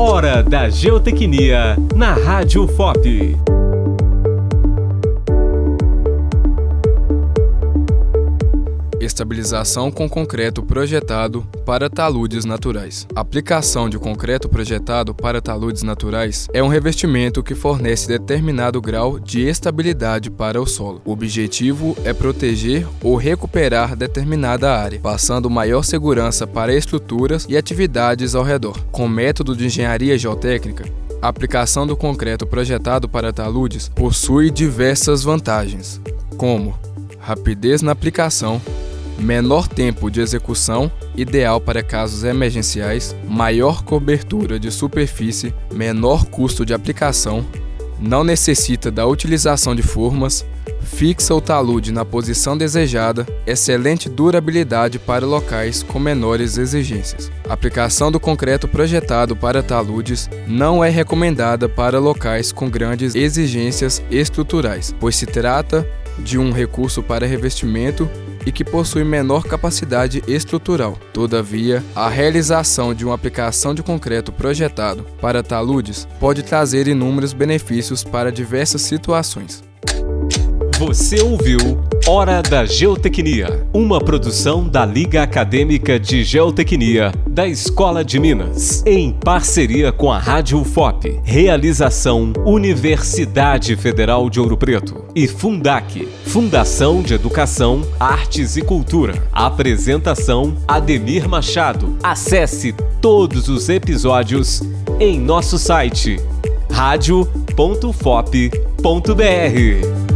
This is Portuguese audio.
Hora da Geotecnia na Rádio FOP. Estabilização com concreto projetado para taludes naturais. aplicação de concreto projetado para taludes naturais é um revestimento que fornece determinado grau de estabilidade para o solo. O objetivo é proteger ou recuperar determinada área, passando maior segurança para estruturas e atividades ao redor. Com método de engenharia geotécnica, a aplicação do concreto projetado para taludes possui diversas vantagens, como rapidez na aplicação, menor tempo de execução, ideal para casos emergenciais, maior cobertura de superfície, menor custo de aplicação, não necessita da utilização de formas, fixa o talude na posição desejada, excelente durabilidade para locais com menores exigências. A aplicação do concreto projetado para taludes não é recomendada para locais com grandes exigências estruturais, pois se trata de um recurso para revestimento e que possui menor capacidade estrutural. Todavia, a realização de uma aplicação de concreto projetado para taludes pode trazer inúmeros benefícios para diversas situações. Você ouviu Hora da Geotecnia, uma produção da Liga Acadêmica de Geotecnia da Escola de Minas, em parceria com a Rádio FOP. Realização Universidade Federal de Ouro Preto e Fundac, Fundação de Educação, Artes e Cultura. Apresentação Ademir Machado. Acesse todos os episódios em nosso site radio.fop.br.